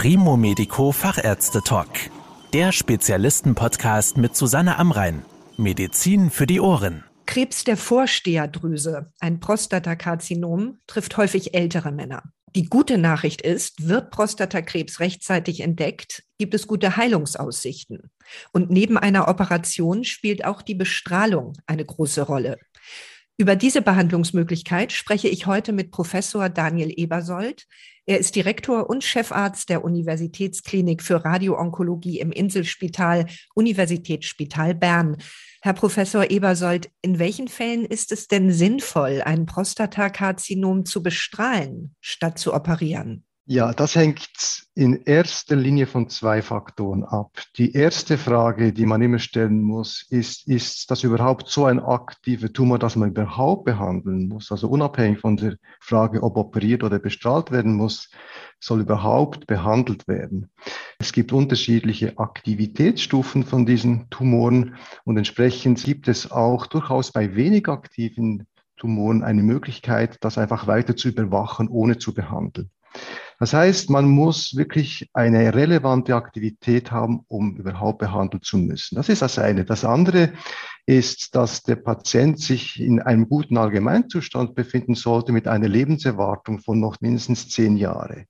Primo Medico Fachärzte Talk. Der Spezialisten-Podcast mit Susanne Amrein. Medizin für die Ohren. Krebs der Vorsteherdrüse, ein Prostatakarzinom, trifft häufig ältere Männer. Die gute Nachricht ist, wird Prostatakrebs rechtzeitig entdeckt, gibt es gute Heilungsaussichten. Und neben einer Operation spielt auch die Bestrahlung eine große Rolle. Über diese Behandlungsmöglichkeit spreche ich heute mit Professor Daniel Ebersold. Er ist Direktor und Chefarzt der Universitätsklinik für Radioonkologie im Inselspital Universitätsspital Bern. Herr Professor Ebersold, in welchen Fällen ist es denn sinnvoll, ein Prostatakarzinom zu bestrahlen, statt zu operieren? Ja, das hängt in erster Linie von zwei Faktoren ab. Die erste Frage, die man immer stellen muss, ist, ist das überhaupt so ein aktiver Tumor, dass man überhaupt behandeln muss? Also unabhängig von der Frage, ob operiert oder bestrahlt werden muss, soll überhaupt behandelt werden. Es gibt unterschiedliche Aktivitätsstufen von diesen Tumoren und entsprechend gibt es auch durchaus bei wenig aktiven Tumoren eine Möglichkeit, das einfach weiter zu überwachen, ohne zu behandeln. Das heißt, man muss wirklich eine relevante Aktivität haben, um überhaupt behandelt zu müssen. Das ist das eine. Das andere ist, dass der Patient sich in einem guten Allgemeinzustand befinden sollte mit einer Lebenserwartung von noch mindestens zehn Jahre.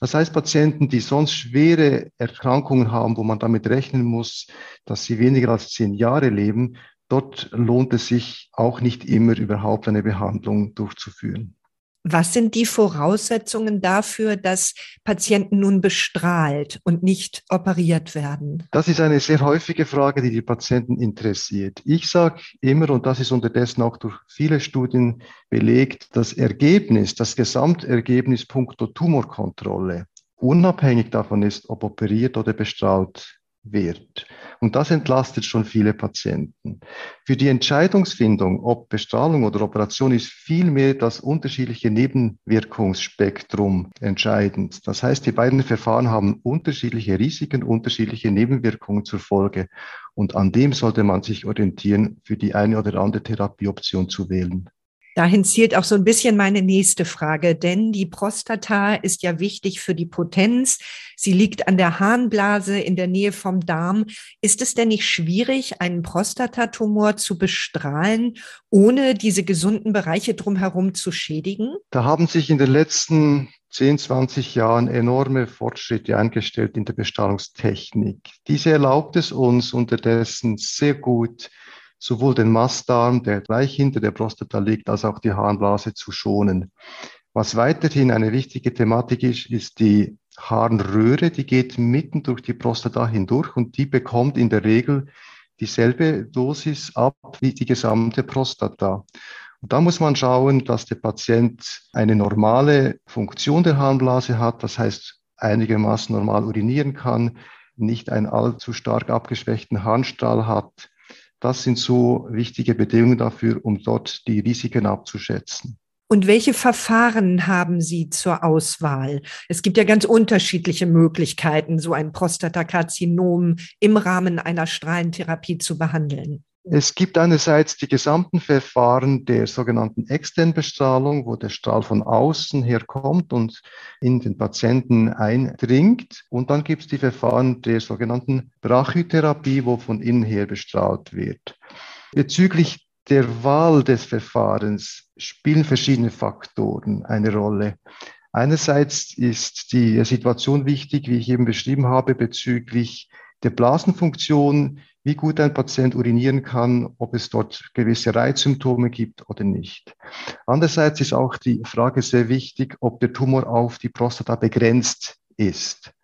Das heißt, Patienten, die sonst schwere Erkrankungen haben, wo man damit rechnen muss, dass sie weniger als zehn Jahre leben, dort lohnt es sich auch nicht immer überhaupt eine Behandlung durchzuführen. Was sind die Voraussetzungen dafür, dass Patienten nun bestrahlt und nicht operiert werden? Das ist eine sehr häufige Frage, die die Patienten interessiert. Ich sage immer, und das ist unterdessen auch durch viele Studien belegt, das Ergebnis, das Gesamtergebnis punkto Tumorkontrolle, unabhängig davon ist, ob operiert oder bestrahlt wird. Und das entlastet schon viele Patienten. Für die Entscheidungsfindung, ob Bestrahlung oder Operation, ist vielmehr das unterschiedliche Nebenwirkungsspektrum entscheidend. Das heißt, die beiden Verfahren haben unterschiedliche Risiken, unterschiedliche Nebenwirkungen zur Folge. Und an dem sollte man sich orientieren, für die eine oder andere Therapieoption zu wählen. Dahin zielt auch so ein bisschen meine nächste Frage, denn die Prostata ist ja wichtig für die Potenz. Sie liegt an der Harnblase in der Nähe vom Darm. Ist es denn nicht schwierig, einen Prostatatumor zu bestrahlen, ohne diese gesunden Bereiche drumherum zu schädigen? Da haben sich in den letzten 10, 20 Jahren enorme Fortschritte eingestellt in der Bestrahlungstechnik. Diese erlaubt es uns unterdessen sehr gut, sowohl den Mastdarm, der gleich hinter der Prostata liegt, als auch die Harnblase zu schonen. Was weiterhin eine wichtige Thematik ist, ist die Harnröhre, die geht mitten durch die Prostata hindurch und die bekommt in der Regel dieselbe Dosis ab wie die gesamte Prostata. Und da muss man schauen, dass der Patient eine normale Funktion der Harnblase hat, das heißt einigermaßen normal urinieren kann, nicht einen allzu stark abgeschwächten Harnstrahl hat, das sind so wichtige Bedingungen dafür, um dort die Risiken abzuschätzen. Und welche Verfahren haben Sie zur Auswahl? Es gibt ja ganz unterschiedliche Möglichkeiten, so ein Prostatakarzinom im Rahmen einer Strahlentherapie zu behandeln. Es gibt einerseits die gesamten Verfahren der sogenannten externen Bestrahlung, wo der Strahl von außen herkommt und in den Patienten eindringt. Und dann gibt es die Verfahren der sogenannten Brachytherapie, wo von innen her bestrahlt wird. Bezüglich der Wahl des Verfahrens spielen verschiedene Faktoren eine Rolle. Einerseits ist die Situation wichtig, wie ich eben beschrieben habe, bezüglich der Blasenfunktion, wie gut ein Patient urinieren kann, ob es dort gewisse Reizsymptome gibt oder nicht. Andererseits ist auch die Frage sehr wichtig, ob der Tumor auf die Prostata begrenzt ist.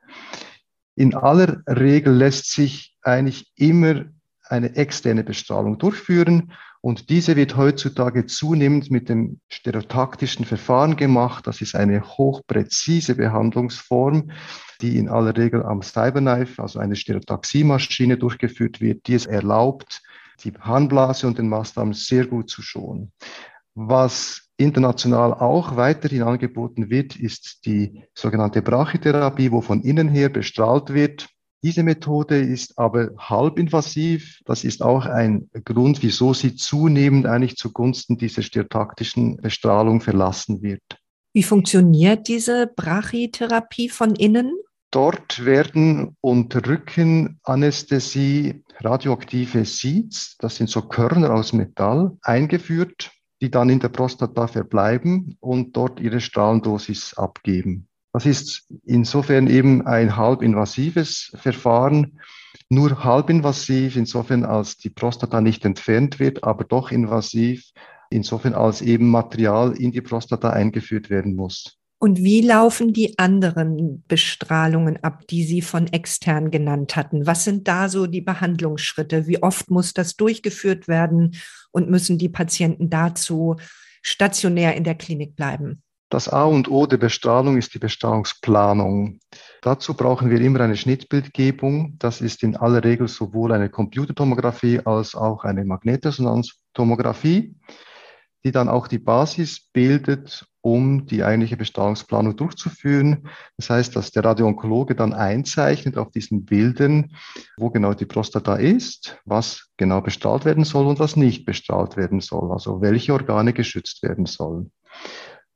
In aller Regel lässt sich eigentlich immer eine externe Bestrahlung durchführen und diese wird heutzutage zunehmend mit dem stereotaktischen Verfahren gemacht. Das ist eine hochpräzise Behandlungsform, die in aller Regel am Cyberknife, also eine Stereotaxiemaschine, durchgeführt wird, die es erlaubt, die Harnblase und den Mastdarm sehr gut zu schonen. Was international auch weiterhin angeboten wird, ist die sogenannte Brachytherapie, wo von innen her bestrahlt wird. Diese Methode ist aber halbinvasiv. Das ist auch ein Grund, wieso sie zunehmend eigentlich zugunsten dieser stereotaktischen Bestrahlung verlassen wird. Wie funktioniert diese Brachytherapie von innen? Dort werden unter Rückenanästhesie radioaktive Seeds, das sind so Körner aus Metall, eingeführt, die dann in der Prostata verbleiben und dort ihre Strahlendosis abgeben. Das ist insofern eben ein halbinvasives Verfahren, nur halbinvasiv insofern, als die Prostata nicht entfernt wird, aber doch invasiv insofern, als eben Material in die Prostata eingeführt werden muss. Und wie laufen die anderen Bestrahlungen ab, die Sie von extern genannt hatten? Was sind da so die Behandlungsschritte? Wie oft muss das durchgeführt werden und müssen die Patienten dazu stationär in der Klinik bleiben? Das A und O der Bestrahlung ist die Bestrahlungsplanung. Dazu brauchen wir immer eine Schnittbildgebung. Das ist in aller Regel sowohl eine Computertomographie als auch eine Magnetresonanztomographie, die dann auch die Basis bildet, um die eigentliche Bestrahlungsplanung durchzuführen. Das heißt, dass der Radioonkologe dann einzeichnet auf diesen Bildern, wo genau die Prostata ist, was genau bestrahlt werden soll und was nicht bestrahlt werden soll, also welche Organe geschützt werden sollen.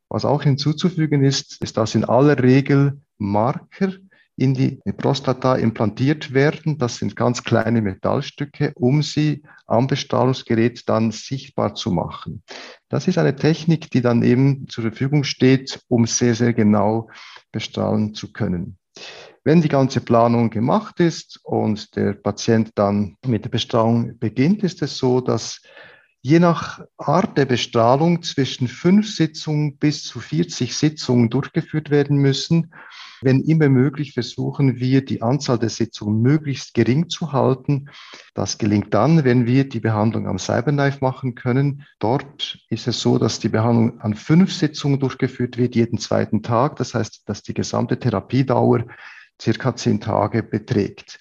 Was auch hinzuzufügen ist, ist, dass in aller Regel Marker in die Prostata implantiert werden. Das sind ganz kleine Metallstücke, um sie am Bestrahlungsgerät dann sichtbar zu machen. Das ist eine Technik, die dann eben zur Verfügung steht, um sehr, sehr genau bestrahlen zu können. Wenn die ganze Planung gemacht ist und der Patient dann mit der Bestrahlung beginnt, ist es so, dass je nach Art der Bestrahlung zwischen fünf Sitzungen bis zu 40 Sitzungen durchgeführt werden müssen. Wenn immer möglich, versuchen wir, die Anzahl der Sitzungen möglichst gering zu halten. Das gelingt dann, wenn wir die Behandlung am Cyberknife machen können. Dort ist es so, dass die Behandlung an fünf Sitzungen durchgeführt wird, jeden zweiten Tag. Das heißt, dass die gesamte Therapiedauer circa zehn Tage beträgt.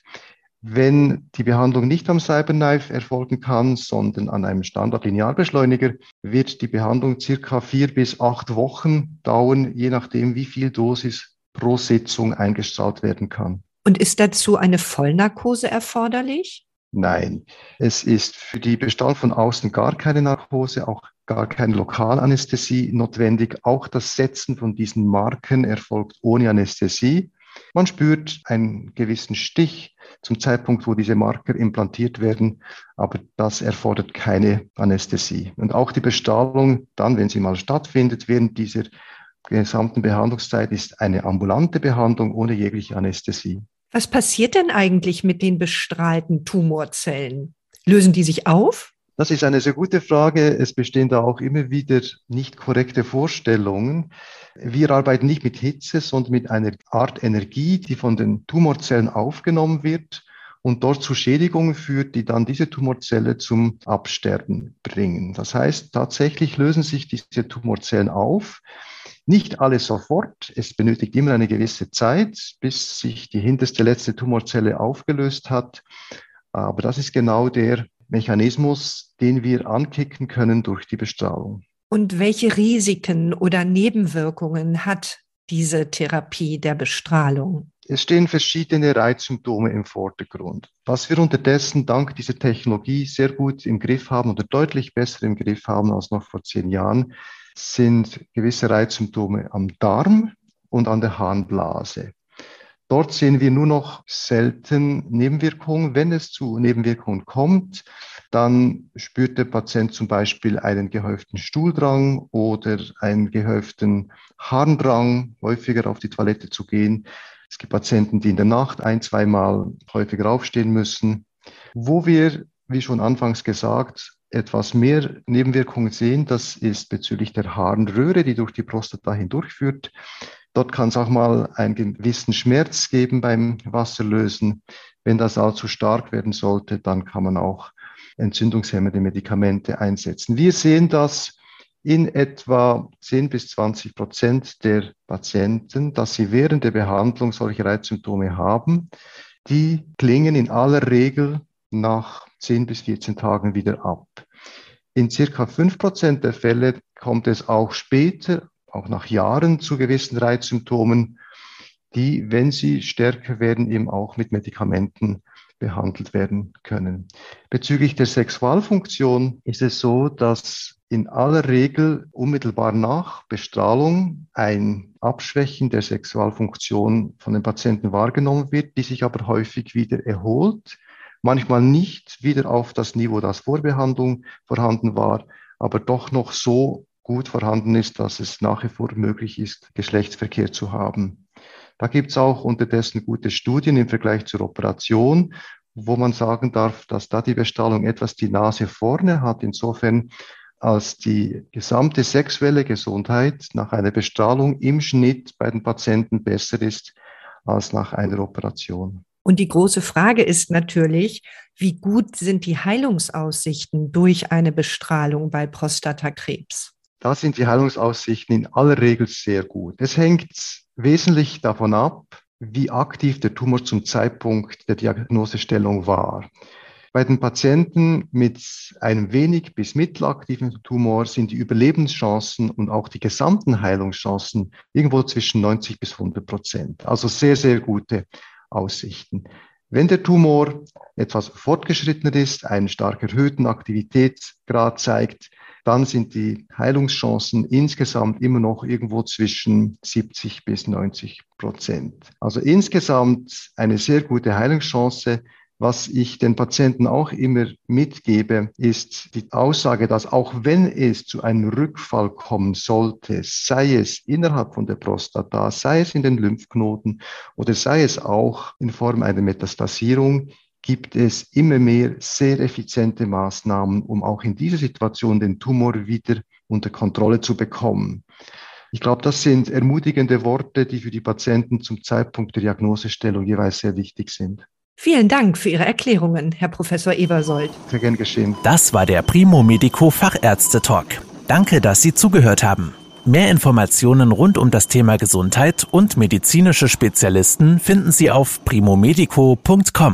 Wenn die Behandlung nicht am Cyberknife erfolgen kann, sondern an einem Standard-Linearbeschleuniger, wird die Behandlung circa vier bis acht Wochen dauern, je nachdem, wie viel Dosis pro Sitzung eingestrahlt werden kann. Und ist dazu eine Vollnarkose erforderlich? Nein, es ist für die Bestrahlung von außen gar keine Narkose, auch gar keine Lokalanästhesie notwendig. Auch das Setzen von diesen Marken erfolgt ohne Anästhesie. Man spürt einen gewissen Stich zum Zeitpunkt, wo diese Marker implantiert werden, aber das erfordert keine Anästhesie. Und auch die Bestrahlung dann, wenn sie mal stattfindet, während dieser gesamten Behandlungszeit ist eine ambulante Behandlung ohne jegliche Anästhesie. Was passiert denn eigentlich mit den bestrahlten Tumorzellen? Lösen die sich auf? Das ist eine sehr gute Frage. Es bestehen da auch immer wieder nicht korrekte Vorstellungen. Wir arbeiten nicht mit Hitze, sondern mit einer Art Energie, die von den Tumorzellen aufgenommen wird und dort zu Schädigungen führt, die dann diese Tumorzelle zum Absterben bringen. Das heißt, tatsächlich lösen sich diese Tumorzellen auf. Nicht alle sofort. Es benötigt immer eine gewisse Zeit, bis sich die hinterste letzte Tumorzelle aufgelöst hat. Aber das ist genau der Mechanismus, den wir ankicken können durch die Bestrahlung. Und welche Risiken oder Nebenwirkungen hat diese Therapie der Bestrahlung? Es stehen verschiedene Reizsymptome im Vordergrund. Was wir unterdessen dank dieser Technologie sehr gut im Griff haben oder deutlich besser im Griff haben als noch vor zehn Jahren, sind gewisse Reizsymptome am Darm und an der Harnblase. Dort sehen wir nur noch selten Nebenwirkungen. Wenn es zu Nebenwirkungen kommt, dann spürt der Patient zum Beispiel einen gehäuften Stuhldrang oder einen gehäuften Harndrang, häufiger auf die Toilette zu gehen. Es gibt Patienten, die in der Nacht ein, zweimal häufiger aufstehen müssen. Wo wir, wie schon anfangs gesagt, etwas mehr Nebenwirkungen sehen, das ist bezüglich der Harnröhre, die durch die Prostata hindurchführt. Dort kann es auch mal einen gewissen Schmerz geben beim Wasserlösen. Wenn das allzu stark werden sollte, dann kann man auch entzündungshemmende Medikamente einsetzen. Wir sehen das in etwa 10 bis 20 Prozent der Patienten, dass sie während der Behandlung solche Reizsymptome haben. Die klingen in aller Regel nach 10 bis 14 Tagen wieder ab. In circa 5 Prozent der Fälle kommt es auch später, auch nach Jahren zu gewissen Reizsymptomen, die, wenn sie stärker werden, eben auch mit Medikamenten behandelt werden können. Bezüglich der Sexualfunktion ist es so, dass in aller Regel unmittelbar nach Bestrahlung ein Abschwächen der Sexualfunktion von den Patienten wahrgenommen wird, die sich aber häufig wieder erholt. Manchmal nicht wieder auf das Niveau, das vor Behandlung vorhanden war, aber doch noch so gut vorhanden ist, dass es nach wie vor möglich ist, Geschlechtsverkehr zu haben. Da gibt es auch unterdessen gute Studien im Vergleich zur Operation, wo man sagen darf, dass da die Bestrahlung etwas die Nase vorne hat. Insofern als die gesamte sexuelle Gesundheit nach einer Bestrahlung im Schnitt bei den Patienten besser ist als nach einer Operation. Und die große Frage ist natürlich, wie gut sind die Heilungsaussichten durch eine Bestrahlung bei Prostatakrebs? Da sind die Heilungsaussichten in aller Regel sehr gut. Es hängt wesentlich davon ab, wie aktiv der Tumor zum Zeitpunkt der Diagnosestellung war. Bei den Patienten mit einem wenig bis mittelaktiven Tumor sind die Überlebenschancen und auch die gesamten Heilungschancen irgendwo zwischen 90 bis 100 Prozent. Also sehr, sehr gute Aussichten. Wenn der Tumor etwas fortgeschrittener ist, einen stark erhöhten Aktivitätsgrad zeigt, dann sind die Heilungschancen insgesamt immer noch irgendwo zwischen 70 bis 90 Prozent. Also insgesamt eine sehr gute Heilungschance. Was ich den Patienten auch immer mitgebe, ist die Aussage, dass auch wenn es zu einem Rückfall kommen sollte, sei es innerhalb von der Prostata, sei es in den Lymphknoten oder sei es auch in Form einer Metastasierung, gibt es immer mehr sehr effiziente Maßnahmen, um auch in dieser Situation den Tumor wieder unter Kontrolle zu bekommen. Ich glaube, das sind ermutigende Worte, die für die Patienten zum Zeitpunkt der Diagnosestellung jeweils sehr wichtig sind. Vielen Dank für Ihre Erklärungen, Herr Professor Eversold. Sehr gern geschehen. Das war der Primo Medico Fachärzte Talk. Danke, dass Sie zugehört haben. Mehr Informationen rund um das Thema Gesundheit und medizinische Spezialisten finden Sie auf primomedico.com.